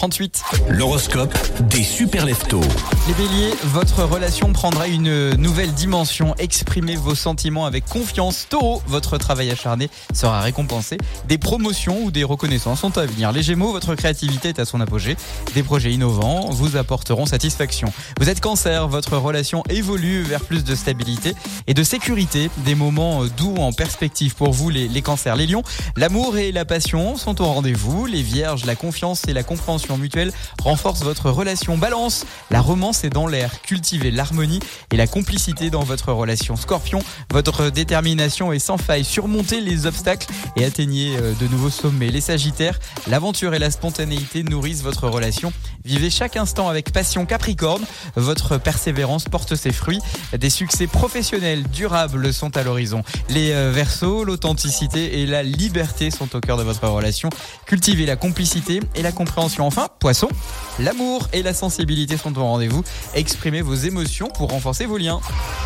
38. L'horoscope des super leftos. Les béliers, votre relation prendra une nouvelle dimension. Exprimez vos sentiments avec confiance. Taureau, votre travail acharné sera récompensé. Des promotions ou des reconnaissances sont à venir. Les gémeaux, votre créativité est à son apogée. Des projets innovants vous apporteront satisfaction. Vous êtes cancer, votre relation évolue vers plus de stabilité et de sécurité. Des moments doux en perspective pour vous, les, les cancers. Les lions, l'amour et la passion sont au rendez-vous. Les vierges, la confiance et la compréhension mutuelle renforce votre relation. Balance, la romance est dans l'air. Cultivez l'harmonie et la complicité dans votre relation. Scorpion, votre détermination est sans faille. Surmontez les obstacles et atteignez euh, de nouveaux sommets. Les Sagittaires, l'aventure et la spontanéité nourrissent votre relation. Vivez chaque instant avec passion. Capricorne, votre persévérance porte ses fruits. Des succès professionnels durables sont à l'horizon. Les euh, Verseaux, l'authenticité et la liberté sont au cœur de votre relation. Cultivez la complicité et la compréhension. Poisson, l'amour et la sensibilité sont au rendez-vous. Exprimez vos émotions pour renforcer vos liens.